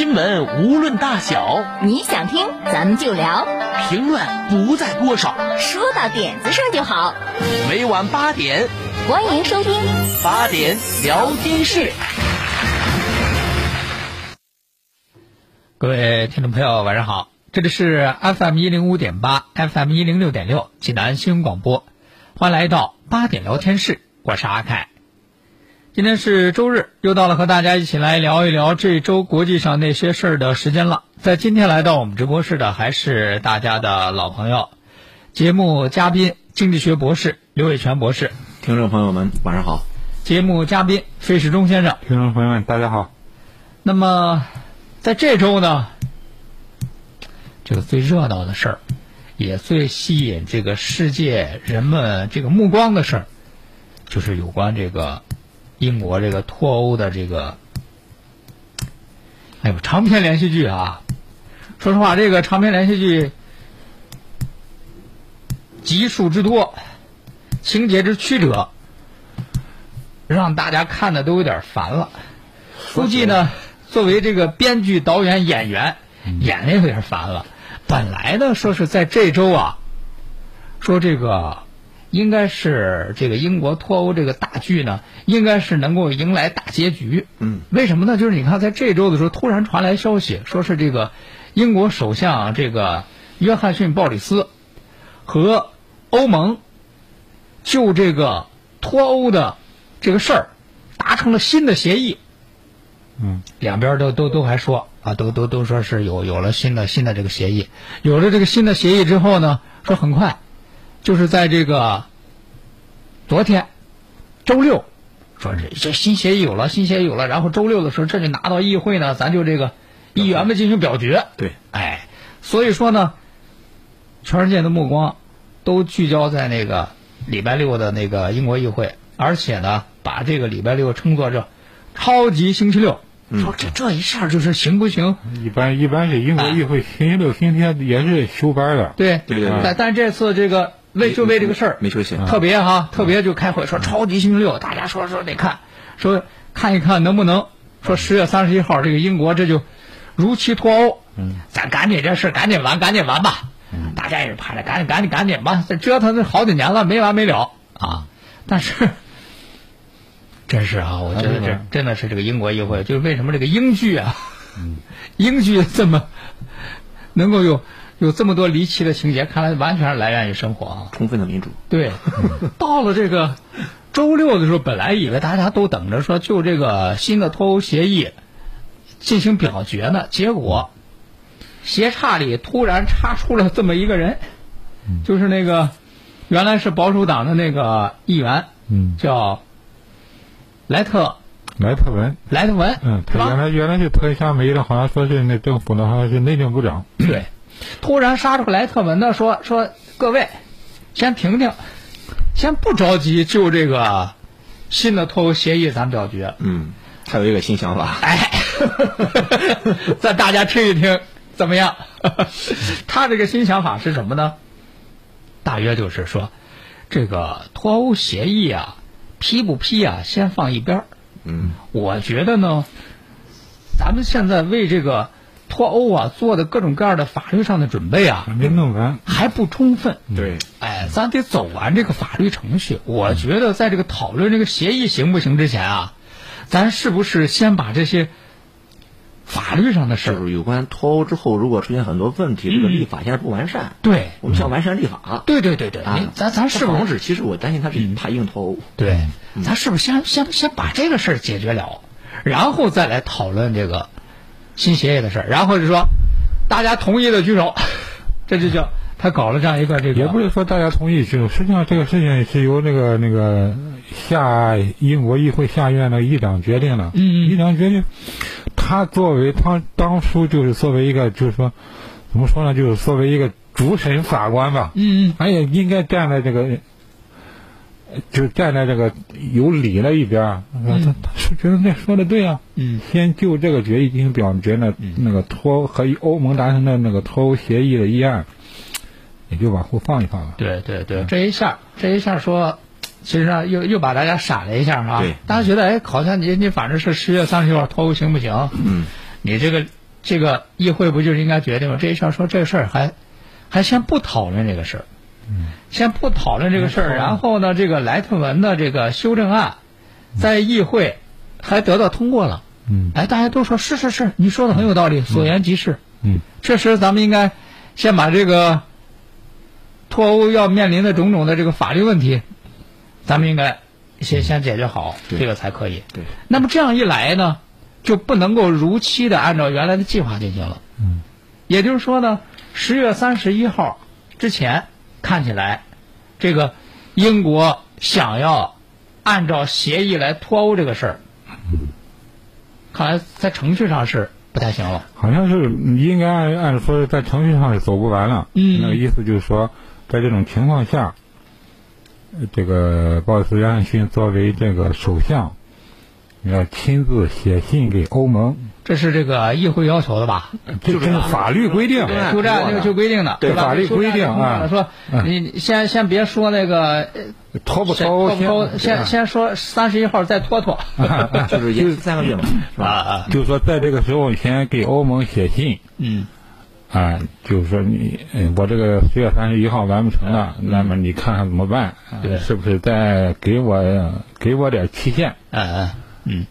新闻无论大小，你想听咱们就聊，评论不在多少，说到点子上就好。每晚八点，欢迎收听。八点聊天室。各位听众朋友，晚上好，这里是 FM 一零五点八，FM 一零六点六，济南新闻广播，欢迎来到八点聊天室，我是阿凯。今天是周日，又到了和大家一起来聊一聊这周国际上那些事儿的时间了。在今天来到我们直播室的还是大家的老朋友，节目嘉宾经济学博士刘伟全博士，听众朋友们晚上好。节目嘉宾费世忠先生，听众朋友们大家好。那么，在这周呢，这个最热闹的事儿，也最吸引这个世界人们这个目光的事儿，就是有关这个英国这个脱欧的这个，哎呦，长篇连续剧啊！说实话，这个长篇连续剧集数之多，情节之曲折，让大家看的都有点烦了。估计呢，作为这个编剧、导演、演员，演的有点烦了。本来呢，说是在这周啊，说这个应该是这个英国脱欧这个大剧呢，应该是能够迎来大结局。嗯，为什么呢？就是你看，在这周的时候，突然传来消息，说是这个英国首相这个约翰逊·鲍里斯和欧盟就这个脱欧的这个事儿达成了新的协议。嗯，两边都都都还说啊，都都都说是有有了新的新的这个协议，有了这个新的协议之后呢，说很快，就是在这个昨天周六，说这这新协议有了，新协议有了，然后周六的时候这就拿到议会呢，咱就这个议员们进行表决。对，哎，所以说呢，全世界的目光都聚焦在那个礼拜六的那个英国议会，而且呢，把这个礼拜六称作这超级星期六。说这这一下就是行不行？一般一般是英国议会星期六、星期天也是休班的。对对对对但但这次这个为就为这个事儿没休息。特别哈，特别就开会说超级星期六，大家说说得看，说看一看能不能说十月三十一号这个英国这就如期脱欧，嗯，咱赶紧这事赶紧完，赶紧完吧，嗯，大家也是盼着赶紧赶紧赶紧吧，这折腾这好几年了没完没了啊，但是。真是啊，我觉得这真的是这个英国议会，就是为什么这个英剧啊，英剧这么能够有有这么多离奇的情节，看来完全是来源于生活啊。充分的民主。对，到了这个周六的时候，本来以为大家都等着说就这个新的脱欧协议进行表决呢，结果斜岔里突然插出了这么一个人，就是那个原来是保守党的那个议员，嗯，叫莱特。莱特文，莱特文，嗯，他原来原来是特夏梅的，好像说是那政府的，好像是内政部长。对，突然杀出莱特文的说说各位，先停停，先不着急就这个新的脱欧协议咱表决。嗯，他有一个新想法。哎，咱大家听一听怎么样？他这个新想法是什么呢？大约就是说，这个脱欧协议啊，批不批啊，先放一边儿。嗯，我觉得呢，咱们现在为这个脱欧啊做的各种各样的法律上的准备啊，没弄完。还不充分。对，哎，咱得走完这个法律程序。我觉得在这个讨论这个协议行不行之前啊，咱是不是先把这些法律上的事儿，有关脱欧之后，如果出现很多问题，这个立法现在不完善，对，我们需要完善立法。对对对对，啊，咱咱是不是防止？其实我担心他是怕硬脱欧。对，咱是不是先先先把这个事儿解决了，然后再来讨论这个新协议的事儿，然后就说大家同意的举手，这就叫他搞了这样一个这个，也不是说大家同意，举手实际上这个事情是由那个那个下英国议会下院的议长决定的。嗯嗯议长决定，他作为他当初就是作为一个就是说，怎么说呢，就是作为一个主审法官吧，嗯他也应该站在这个，呃就站在这个有理的一边儿。他他他是觉得那说的对啊，嗯先就这个决议进行表决呢，那个脱和欧盟达成的那个脱欧协议的议案，也就往后放一放了。对对对，这一下这一下说，其实呢又又把大家闪了一下啊对。大家觉得哎，好像你你反正是十月三十号脱欧行不行？嗯，你这个这个议会不就是应该决定吗？这一下说这事儿还还先不讨论这个事儿，先不讨论这个事儿，然后呢，这个莱特文的这个修正案在议会还得到通过了。嗯哎，大家都说是是是，你说的很有道理，所言极是。嗯，确实，咱们应该先把这个脱欧要面临的种种的这个法律问题，咱们应该先先解决好，这个才可以。对。那么这样一来呢，就不能够如期的按照原来的计划进行了。嗯。也就是说呢，十月三十一号之前，看起来，这个英国想要按照协议来脱欧这个事儿，看来在程序上是不太行了。好像是应该按按说在程序上是走不完了。嗯那个意思就是说，在这种情况下，呃这个鲍里斯·约翰逊作为这个首相，要亲自写信给欧盟，这是这个议会要求的吧？这这是法律规定。就这样就就规定的，对？法律规定啊说嗯你你先先别说那个拖不先脱欧脱不脱，先先说三十一号再拖拖。就是延期三个月嘛，是吧？啊，就是说在这个时候先给欧盟写信嗯啊，就是说你，嗯，我这个十月三十一号完不成了，那么你看看怎么办？是不是再给我给我点期限？嗯嗯嗯，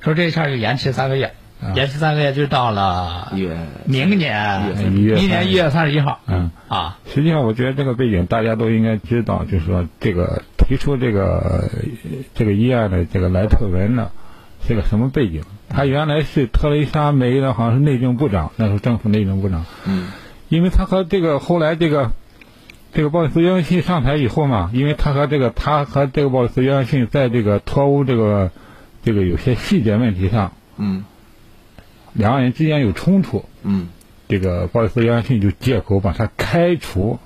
说这事儿就延迟三个月，延迟三个月就到了月明年一月明年一月三十一号。嗯啊，实际上，我觉得这个背景大家都应该知道，就是说，这个提出这个这个议案的这个莱特文呢，是个什么背景？他原来是特蕾莎梅的，好像是内政部长，那时候政府内政部长。嗯，因为他和这个后来这个这个鲍里斯·约翰逊上台以后嘛，因为他和这个他和这个鲍里斯·约翰逊在这个脱欧这个这个有些细节问题上，嗯。两个人之间有冲突。嗯。这个鲍里斯·约翰逊就借口把他开除，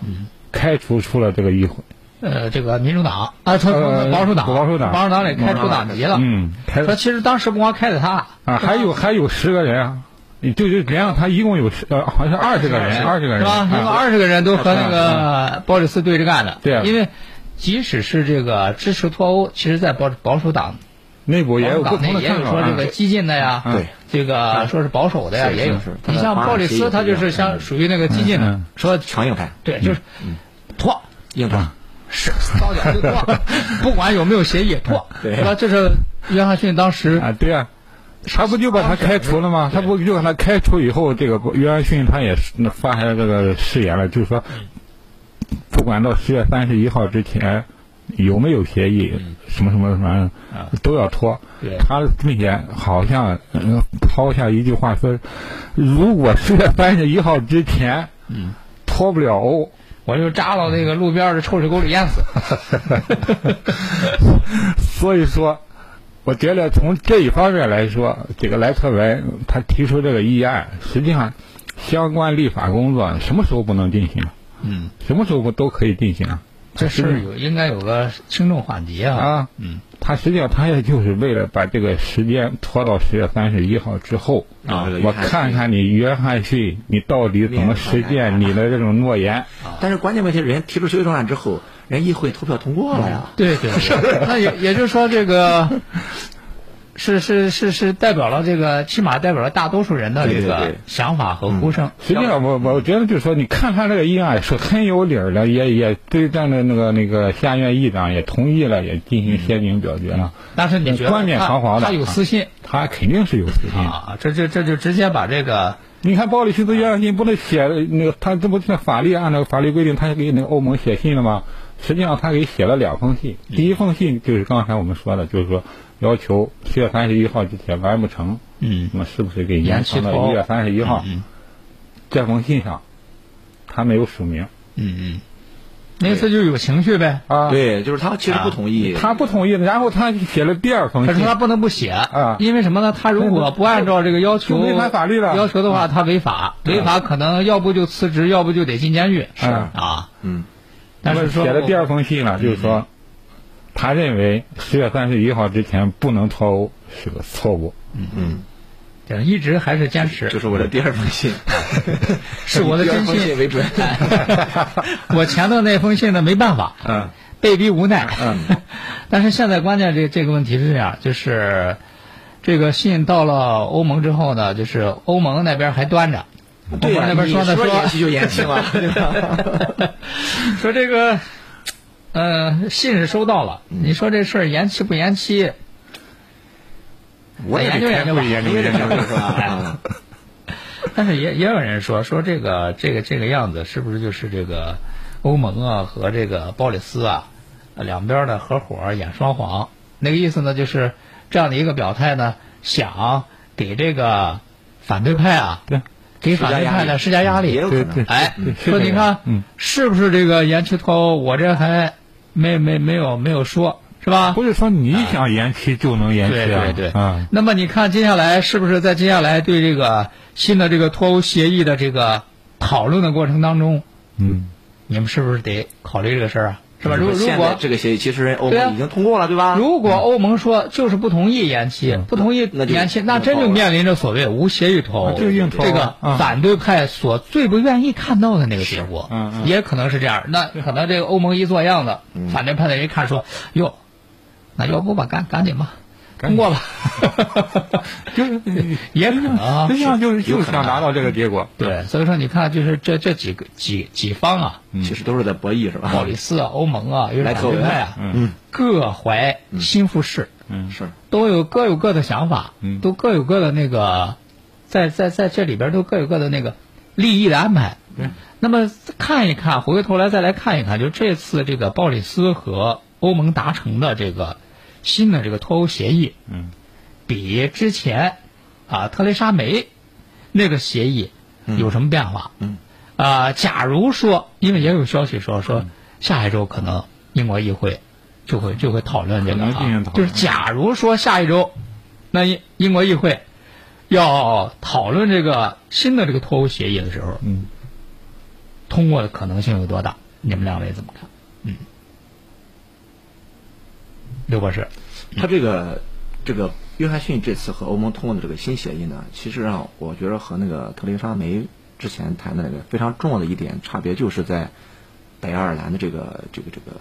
嗯。开除出了这个议会，呃，这个民主党啊，从呃保守党，保守党。保守党里开除党籍了。嗯，开说其实当时不光开的他，啊，还有还有十个人啊，你就就连上他一共有十呃，好像二十个人，二十个人。是吧？因为啊二十个人都和那个鲍里斯对着干的。对啊。因为即使是这个支持脱欧，其实，在保保守党内部也有不同的看法啊。有说这个激进的呀，这个说是保守的呀，也有。你像鲍里斯，他就是像属于那个激进的嗯，说强硬派，对，就是脱。硬派，是早点就脱，不管有没有协议脱，对。是吧？这是约翰逊当时啊，对啊，他不就把他开除了吗？他不就把他开除以后，这个约翰逊他也是发下这个誓言了，就是说，不管到十月三十一号之前有没有协议，什么什么什么都要拖。他并且好像呃抛下一句话说，如果十月三十一号之前，脱不了欧。我就扎到那个路边的臭水沟里淹死。所以说，我觉得从这一方面来说，这个莱特文他提出这个议案，实际上相关立法工作什么时候不能进行？嗯，什么时候不都可以进行啊？这事儿有应该有个轻重缓急啊。啊，嗯，他实际上他也就是为了把这个时间拖到十月三十一号之后啊我看看你约翰逊，你到底怎么实践你的这种诺言？但是关键问题，人家提出修正案之后，人议会投票通过了呀。对对，那也也就是说，这个 是是是是代表了这个，起码代表了大多数人的这个想法和呼声。实际上我，我觉得就是说，你看他这个议案是很有理儿的，也也对站的那个那个下院议长也同意了，也进行先行表决了。但是你觉得冠冕堂皇的他有私心他肯定是有私心。啊？这这这就直接把这个你看鲍里斯·约翰逊不是写那个，他这不是法律按照法律规定，他给那个欧盟写信了吗？实际上他给写了两封信，第一封信就是刚才我们说的，就是说要求七月三十一号之前完不成，嗯。那么是不是给延长到一月三十一号？嗯这封信上他没有署名，嗯嗯。那次就有情绪呗。啊，，对，就是他其实不同意，他不同意，然后他写了第二封信。可是，他不能不写啊。因为什么呢？他如果不按照这个要求违反法律了。要求的话，他违法，违法可能要不就辞职，要不就得进监狱。是。啊，嗯，但是说写了第二封信了，就是说，他认为十月三十一号之前不能脱欧是个错误。嗯，对一直还是坚持，这是我的第二封信，是我的第二真信为准。我前头那封信呢，没办法，嗯，被逼无奈。嗯，但是现在关键这这个问题是这样，就是这个信到了欧盟之后呢，就是欧盟那边还端着，对你说呢说延期就延期了，对吧？说这个，呃，信是收到了，你说这事儿延期不延期？我也研究研究吧研究研究是吧？但是也也有人说说这个这个这个样子是不是就是这个欧盟啊和这个鲍里斯啊呃两边的合伙演双簧？那个意思呢，就是这样的一个表态呢，想给这个反对派啊，对，给反对派呢施加压力，也有可能哎 说你看，嗯是不是这个延期脱欧？我这还没没没有没有说，是吧？不是说你想延期就能延期对啊，对对，啊，那么你看接下来是不是在接下来对这个新的这个脱欧协议的这个讨论的过程当中，嗯，你们是不是得考虑这个事儿啊？是吧？如如果这个协议其实欧盟已经通过了，对吧？如果欧盟说就是不同意延期，不同意延期，那真就面临着所谓无协议脱欧，啊就硬脱欧这个啊反对派所最不愿意看到的那个结果，也可能是这样。那可能这个欧盟一做样子，反对派的人一看说，哟，那要不吧，赶赶紧吧，通过吧，就是也可能啊实际上就是就想达到这个结果。对，所以说你看，就是这这几个几几方啊，其实都是在博弈，是吧？鲍里斯啊、欧盟啊、有反莱特文对派啊，嗯。各怀心腹事，嗯。是。都有各有各的想法，嗯。都各有各的那个，在在在这里边都各有各的那个利益的安排。对，那么看一看，回过头来再来看一看，就这次这个鲍里斯和欧盟达成的这个新的这个脱欧协议，嗯，比之前啊特蕾莎梅那个协议有什么变化？嗯，啊、假如说，因为也有消息说嗯说下一周可能英国议会就会就会讨论这个、就是假如说下一周，那英英国议会要讨论这个新的这个脱欧协议的时候，嗯，通过的可能性有多大？你们两位怎么看？嗯，刘博士，他这个这个约翰逊这次和欧盟通过的这个新协议呢，其实啊我觉得和那个特蕾莎梅之前谈的那个非常重要的一点差别，就是在北爱尔兰的这个这个这个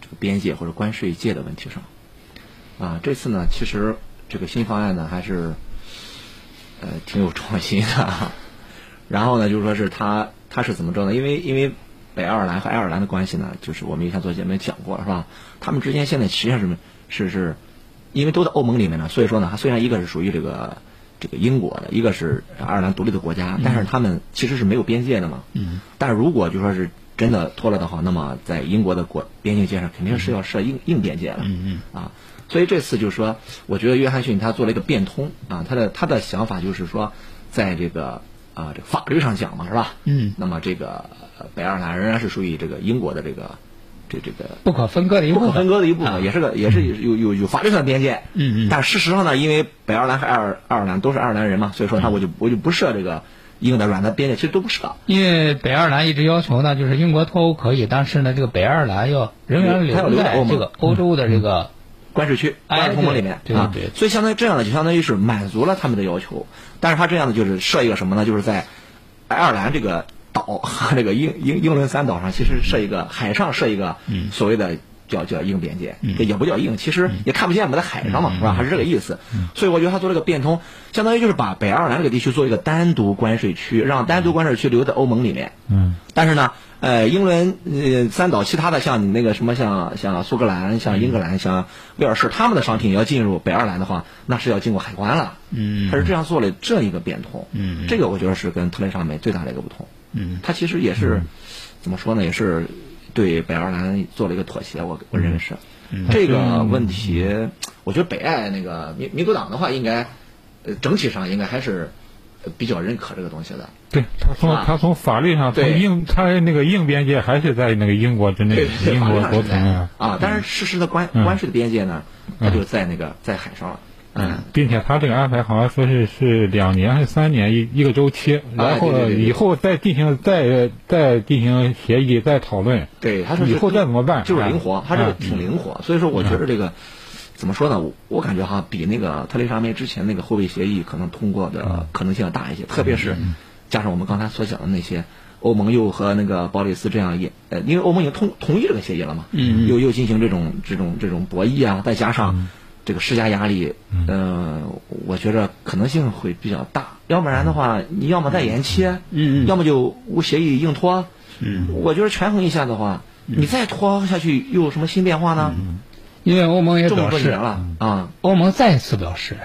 这个边界或者关税界的问题上。啊，这次呢，其实这个新方案呢还是呃挺有创新的。然后呢，就说是他他是怎么着呢？因为因为北爱尔兰和爱尔兰的关系呢，就是我们以前做节目也讲过，是吧？他们之间现在实际上是是是，因为都在欧盟里面呢，所以说呢，它虽然一个是属于这个这个英国的，一个是爱尔兰独立的国家，但是他们其实是没有边界的嘛。嗯。但如果就说是真的脱了的话，那么在英国的国边境线上肯定是要设硬硬边界了。嗯啊，所以这次就是说，我觉得约翰逊他做了一个变通啊，他的他的想法就是说，在这个啊这个法律上讲嘛，是吧？嗯那么这个呃北爱尔兰仍然是属于这个英国的这个这这个不可分割的一部分，不可分割的一部分，啊也是个也是有有有法律上的边界。嗯嗯但事实上呢，因为北爱尔兰和爱尔爱尔兰都是爱尔兰人嘛，所以说他我就我就不设这个硬的软的边界，其实都不设。因为北爱尔兰一直要求呢，就是英国脱欧可以，但是呢，这个北爱尔兰要仍然留留在这个欧洲的这个关税区、哎关税同盟里面啊对对对，所以相当于这样的，就相当于是满足了他们的要求。但是他这样呢就是设一个什么呢？就是在爱尔兰这个岛和 这个英英英伦三岛上，其实设一个海上设一个所谓的叫叫硬边界，这也不叫硬，其实也看不见嘛，在海上嘛，是吧？还是这个意思。所以我觉得他做这个变通，相当于就是把北爱尔兰这个地区做一个单独关税区，让单独关税区留在欧盟里面。嗯，但是呢，呃，英伦呃三岛其他的像你那个什么像像苏格兰、像英格兰、像威尔士，他们的商品要进入北爱尔兰的话，那是要经过海关了。嗯他是这样做了这一个变通。嗯这个我觉得是跟特蕾莎梅最大的一个不同。嗯。他其实也是、怎么说呢，也是对北爱尔兰做了一个妥协。我我认为是、这个问题，我觉得北爱那个民民主党的话，应该呃整体上应该还是比较认可这个东西的。对他从啊他从法律上，从对硬他那个硬边界还是在那个英国之内，对，英国国土啊，啊，但是事实的关嗯。关税的边界呢，它就在那个在海上了。嗯，并且他这个安排好像说是是两年还是三年一一个周期，然后以后再进行再再进行协议再讨论。对，他说以后再怎么办就是灵活，他这个嗯挺灵活，所以说我觉得这个怎么说呢？我我感觉哈，比那个特蕾莎梅之前那个后备协议可能通过的可能性要大一些，特别是加上我们刚才所讲的那些。欧盟又和那个鲍里斯这样也呃，因为欧盟已经同同意这个协议了嘛，嗯又又进行这种这种这种博弈啊，再加上这个施加压力，呃，我觉着可能性会比较大。要不然的话，你要么再延期，嗯嗯要么就无协议硬拖。嗯，我觉得权衡一下的话，你再拖下去又有什么新变化呢？因为欧盟也表示了。啊，欧盟再次表示，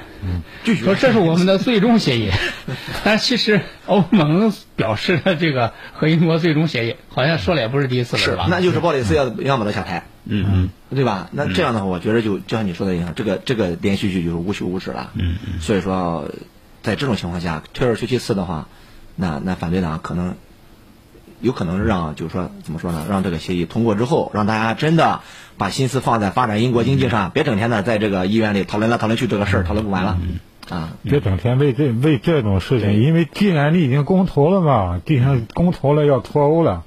拒绝说这是我们的最终协议，但其实欧盟表示的这个和英国最终协议，好像说了也不是第一次了，是吧？那就是鲍里斯要要么他下台，嗯嗯对吧？那这样的话，我觉得就就像你说的一样，这个这个连续剧就是无休无止了。嗯嗯，所以说，在这种情况下，退而求其次的话，那那反对党可能有可能让就是说怎么说呢？让这个协议通过之后，让大家真的把心思放在发展英国经济上，别整天的在这个医院里讨论来讨论去这个事儿，讨论不完了啊。别整天为这为这种事情，因为既然你已经公投了嘛，既然公投了要脱欧了，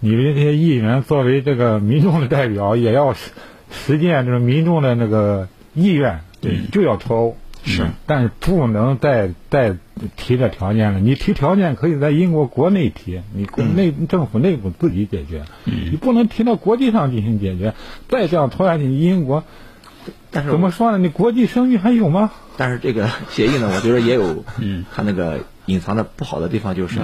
你们这些议员作为这个民众的代表，也要实实践这个民众的那个意愿，对，就要脱欧。是嗯但是不能再再提这条件了。你提条件可以在英国国内提，你国内、政府内部自己解决，你不能提到国际上进行解决。再这样拖下去，英国但是怎么说呢？你国际声誉还有吗？但是这个协议呢，我觉得也有，嗯，它那个隐藏的不好的地方，就是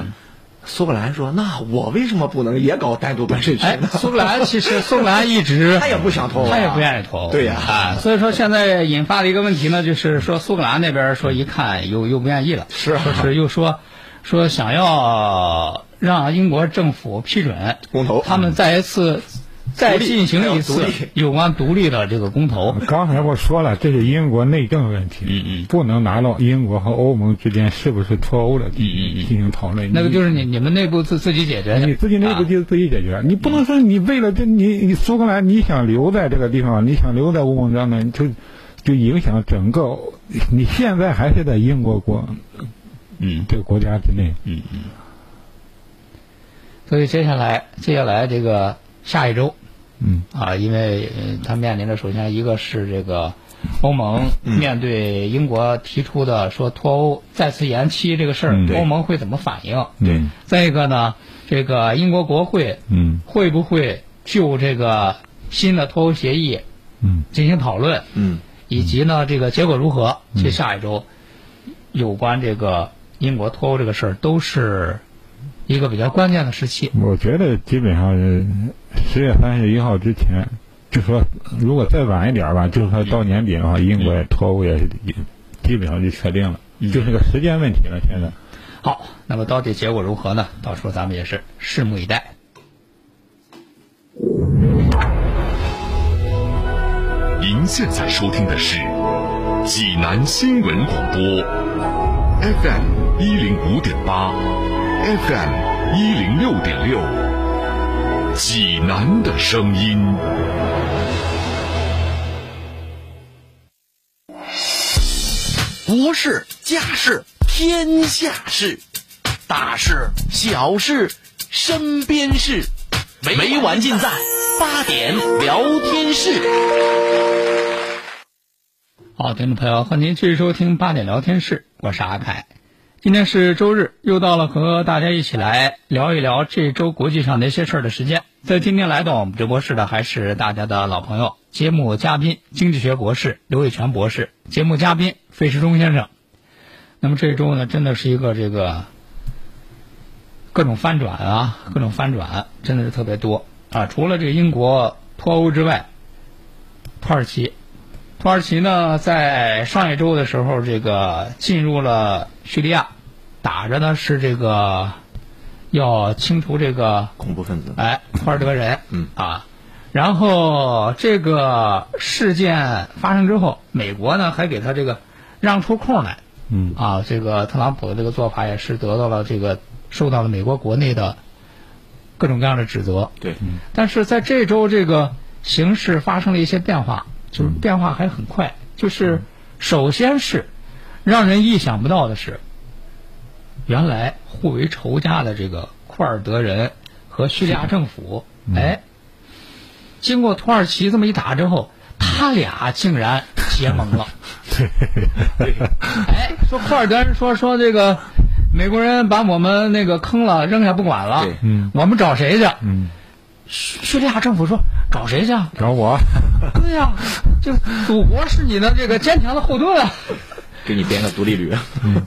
苏格兰说，那我为什么不能也搞单独办税区哎呢？，苏格兰其实苏格兰一直 他也不想投啊。他也不愿意投。对呀。啊，所以说现在引发的一个问题呢，就是说苏格兰那边说一看又又不愿意了，是是又说说想要让英国政府批准公投。他们再一次再进行一次要独立有关独立的这个公投。刚才我说了，这是英国内政问题，嗯嗯不能拿到英国和欧盟之间是不是脱欧的进嗯嗯进行讨论。那个就是你你们内部自自己解决，你自己内部啊就自己解决，你不能说你为了这你你苏格兰你想留在这个地方，你想留在欧盟当中，就就影响整个，你现在还是在英国国嗯这个国家之内，嗯嗯。所以接下来接下来这个下一周。嗯。啊，因为呃它面临的首先一个是这个欧盟面对英国提出的说脱欧再次延期这个事儿，欧盟会怎么反应？对，再一个呢，这个英国国会嗯。会不会就这个新的脱欧协议嗯。进行讨论，嗯，以及呢这个结果如何？这下一周有关这个英国脱欧这个事儿都是一个比较关键的时期。我觉得基本上十月三十一号之前，就说如果再晚一点吧，就是说到年底的话，英国也脱欧也也基本上就确定了，就是个时间问题了。现在，好，那么到底结果如何呢？到时候咱们也是拭目以待。您现在收听的是济南新闻广播，FM 一零五点八，FM 一零六点六，济南的声音。国事、家事、天下事，大事、小事、身边事，每晚尽在八点聊天室。好，听众朋友，欢迎您继续收听八点聊天室，我是阿凯。今天是周日，又到了和大家一起来聊一聊这周国际上的一些事儿的时间。在今天来到我们直播室的还是大家的老朋友，节目嘉宾经济学博士刘伟全博士，节目嘉宾费时忠先生。那么这周呢，真的是一个这个各种翻转啊，各种翻转，真的是特别多啊。除了这个英国脱欧之外，土耳其土耳其呢，在上一周的时候，这个进入了叙利亚，打着呢是这个要清除这个恐怖分子，哎库尔德人，嗯。啊，然后这个事件发生之后，美国呢还给他这个让出空来，嗯。啊，这个特朗普的这个做法也是得到了这个受到了美国国内的各种各样的指责。对，但是在这周这个形势发生了一些变化，就是变化还很快。就是首先是让人意想不到的是，原来互为仇家的这个库尔德人和叙利亚政府，哎，经过土耳其这么一打之后，他俩竟然结盟了。对哎，说库尔德人说说这个美国人把我们那个坑了，扔下不管了对，嗯我们找谁去？嗯，叙叙利亚政府说找谁去啊？找我，对呀、就祖国是你的这个坚强的后盾啊！给你编个独立旅。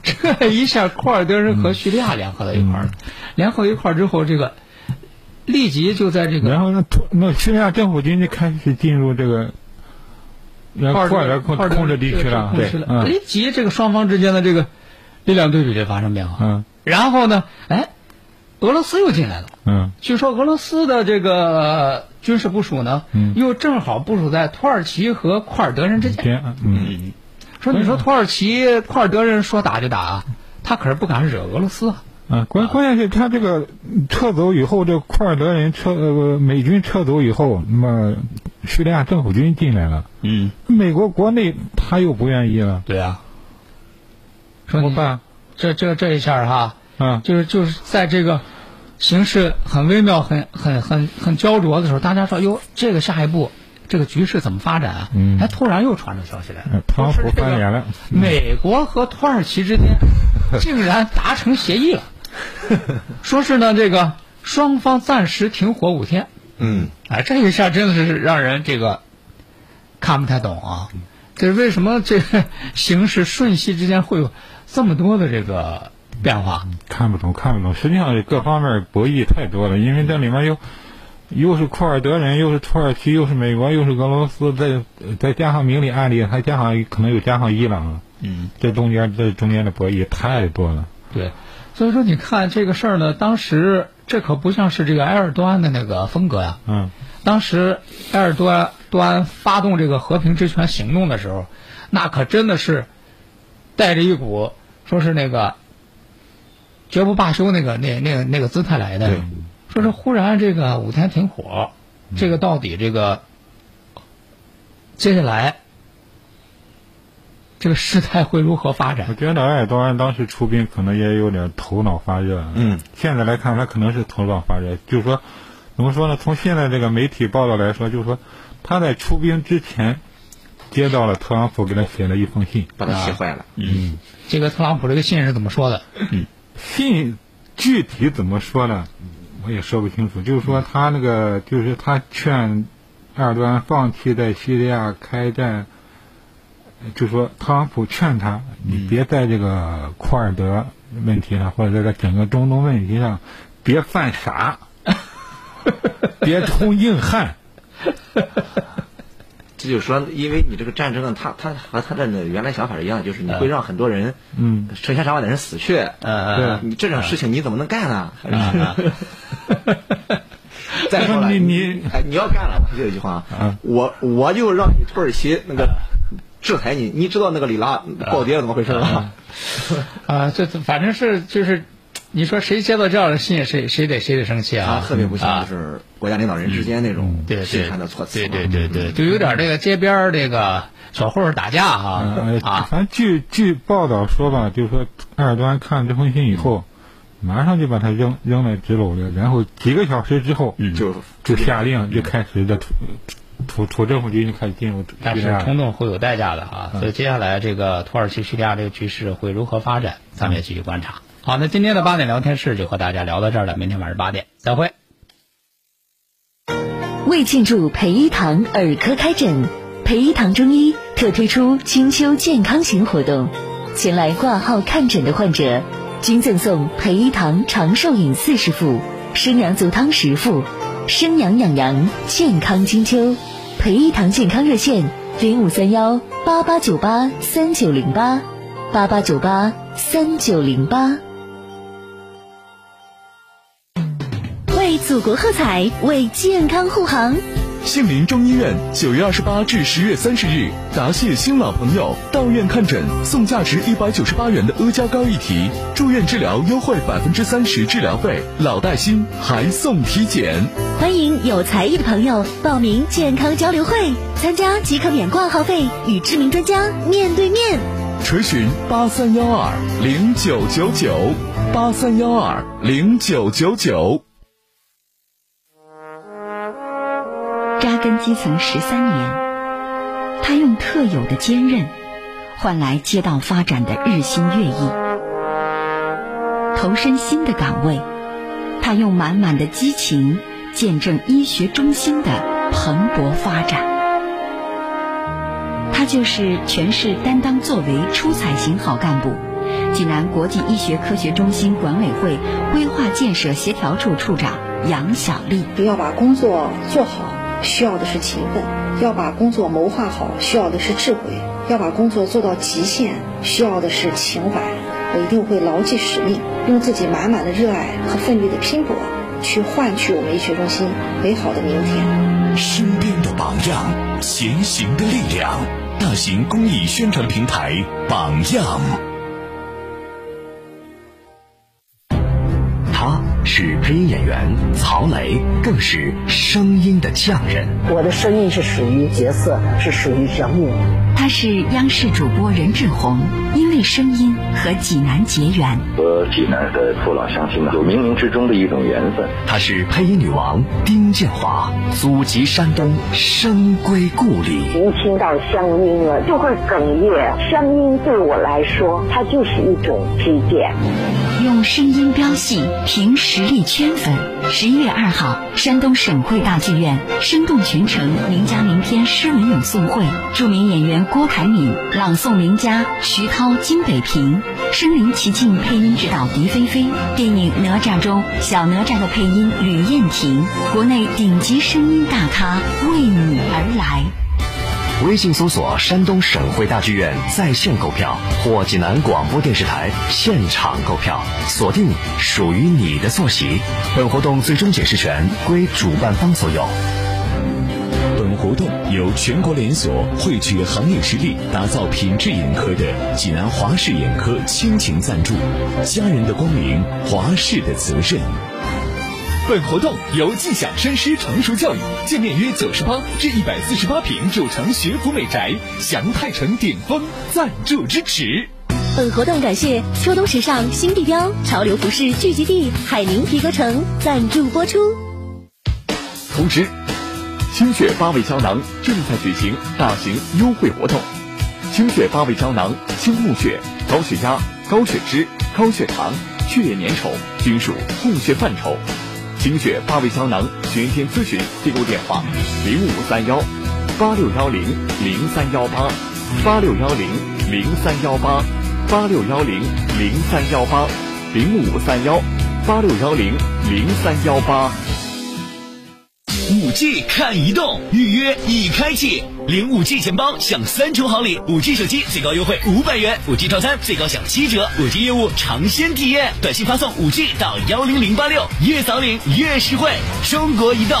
这一下，库尔德人和叙利亚联合到一块儿了，联合一块儿之后，这个立即就在这个然后那土那叙利亚政府军就开始进入这个，让库尔德控库尔德控制地区了，控制了，嗯。立即这个双方之间的这个力量对比就发生变化。嗯。然后呢，哎，俄罗斯又进来了。嗯。据说俄罗斯的这个军事部署呢，嗯。又正好部署在土耳其和库尔德人之间。天嗯说你说土耳其库尔德人说打就打啊，他可是不敢惹俄罗斯啊。啊，关关键是他这个撤走以后，这库尔德人撤呃美军撤走以后，那么叙利亚政府军进来了，嗯，美国国内他又不愿意了，对啊。怎么办？这这这一下哈，啊，就是就是在这个形势很微妙、很很很很焦灼的时候，大家说哟，这个下一步这个局势怎么发展啊？嗯哎，突然又传出消息来特朗普说是这个翻脸了，美国和土耳其之间 竟然达成协议了，说是呢这个双方暂时停火五天。嗯，哎，这一下真的是让人这个看不太懂啊！这是为什么这个形势瞬息之间会有这么多的这个变化？看不懂，看不懂。实际上，各方面博弈太多了，因为这里面又又是库尔德人，又是土耳其，又是美国，又是俄罗斯，再再加上明里暗里，还加上可能又加上伊朗，嗯，这中间这中间的博弈太多了。对，所以说你看这个事儿呢，当时这可不像是这个埃尔多安的那个风格呀。嗯当时埃尔多安多安发动这个和平之权行动的时候，那可真的是带着一股说是那个绝不罢休那个那那个那个姿态来的。说是忽然这个五天停火，这个到底这个接下来这个事态会如何发展我？觉得埃尔多安当时出兵可能也有点头脑发热。嗯，现在来看，他可能是头脑发热，就是说，怎么说呢？从现在这个媒体报道来说，就是说他在出兵之前接到了特朗普给他写的一封信，把他气坏了。嗯，这个特朗普这个信是怎么说的？嗯信具体怎么说呢？我也说不清楚。就是说他那个，就是他劝埃尔多安放弃在叙利亚开战，就说特朗普劝他，你别在这个库尔德问题上，或者在这整个中东问题上，别犯傻，别充硬汉。这就是说，因为你这个战争呢，他他和他的原来想法是一样，就是你会让很多人，嗯，成千上万的人死去。嗯，你这种事情你怎么能干呢？再说了，你你哎，你要干了，我还有一句话啊，我我就让你土耳其那个制裁你，你知道那个里拉暴跌是怎么回事吗？啊，这这反正是就是，你说谁接到这样的信，谁谁得谁得生气他啊？特别不像啊。就是国家领导人之间那种对心对的措辞。对对对对，就有点这个街边儿这个小混混打架哈呃，啊，反正据据报道说吧，就是说埃尔多安看了这封信以后，马上就把他扔扔在纸篓里，然后几个小时之后，就就下令就开始这土土土政府军就开始进入但是冲动会有代价的啊，所以接下来这个土耳其叙利亚这个局势会如何发展，咱们也继续观察。好，那今天的八点聊天室就和大家聊到这儿了，明天晚上八点再会。为庆祝培一堂耳科开诊，培一堂中医特推出金秋健康型活动，前来挂号看诊的患者均赠送培一堂长寿饮四十副、生羊足汤十副，生阳养阳，健康金秋。培一堂健康热线零五三幺八八九八三九零八八八九八三九零八。为祖国喝彩，为健康护航。杏林中医院九月二十八至十月三十日，答谢新老朋友到院看诊，送价值一百九十八元的阿胶糕一提，住院治疗优惠百分之三十治疗费，老带新还送体检。欢迎有才艺的朋友报名健康交流会，参加即可免挂号费，与知名专家面对面。垂询八三幺二零九九九八三幺二零九九九。扎根基层十三年，他用特有的坚韧，换来街道发展的日新月异。投身新的岗位，他用满满的激情，见证医学中心的蓬勃发展。他就是全市担当作为出彩型好干部，济南国际医学科学中心管委会规划建设协调处处长杨小丽。要把工作做好。需要的是勤奋，要把工作谋划好；需要的是智慧，要把工作做到极限；需要的是情怀。我一定会牢记使命，用自己满满的热爱和奋力的拼搏，去换取我们医学中心美好的明天。身边的榜样，前行的力量。大型公益宣传平台，榜样。他是配音演员曹雷，更是声音的匠人。我的声音是属于角色，是属于人物。他是央视主播任志宏，因为声音和济南结缘。和济南的父老乡亲呢，有冥冥之中的一种缘分。她是配音女王丁建华，祖籍山东，声归故里。一听到乡音了，就会哽咽。乡音对我来说，它就是一种积淀。用声音飙戏，凭实力圈粉。十一月二号，山东省会大剧院生动全程名家名篇诗文咏诵会，著名演员郭凯敏朗诵名家徐涛、金北平，身临其境配音指导狄菲菲。电影《哪吒》中小哪吒的配音吕燕婷，国内顶级声音大咖为你而来。微信搜索“山东省会大剧院”在线购票，或济南广播电视台现场购票，锁定属于你的坐席。本活动最终解释权归主办方所有。本活动由全国连锁汇聚行业实力打造品质眼科的济南华视眼科倾情赞助，家人的光明，华视的责任。本活动由尽享深师成熟教育，建面约九十八至一百四十八平主城学府美宅，祥泰城顶峰赞助支持。本活动感谢秋冬时尚新地标、潮流服饰聚集地海宁皮革城赞助播出。同时：清血八味胶囊正在举行大型优惠活动，清血八味胶囊清目血、高血压、高血脂、高血糖、血液粘稠均属供血范畴。清血八味胶囊全天咨询订购电话：零五三幺八六幺零零三幺八八六幺零零三幺八八六幺零零三幺八零五三幺八六幺零零三幺八。五 G 看移动，预约已开启，领五 G 钱包享三重好礼，五 G 手机最高优惠五百元，五 G 套餐最高享七折，五 G 业务尝鲜体验，短信发送五 G 到幺零零八六，越早领越实惠。中国移动。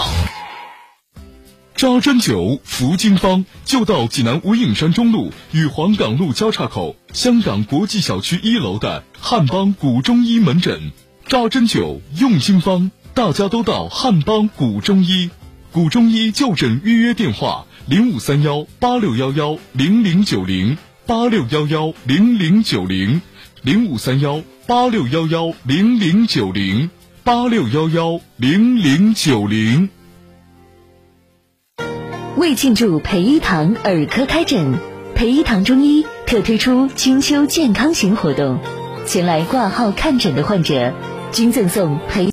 扎针灸服金方就到济南无影山中路与黄岗路交叉口香港国际小区一楼的汉邦古中医门诊，扎针灸用金方，大家都到汉邦古中医。古中医就诊预约电话：零五三幺八六幺幺零零九零八六幺幺零零九零零五三幺八六幺幺零零九零八六幺幺零零九零。为庆祝培一堂耳科开诊，培一堂中医特推出金秋健康型活动，前来挂号看诊的患者均赠送培。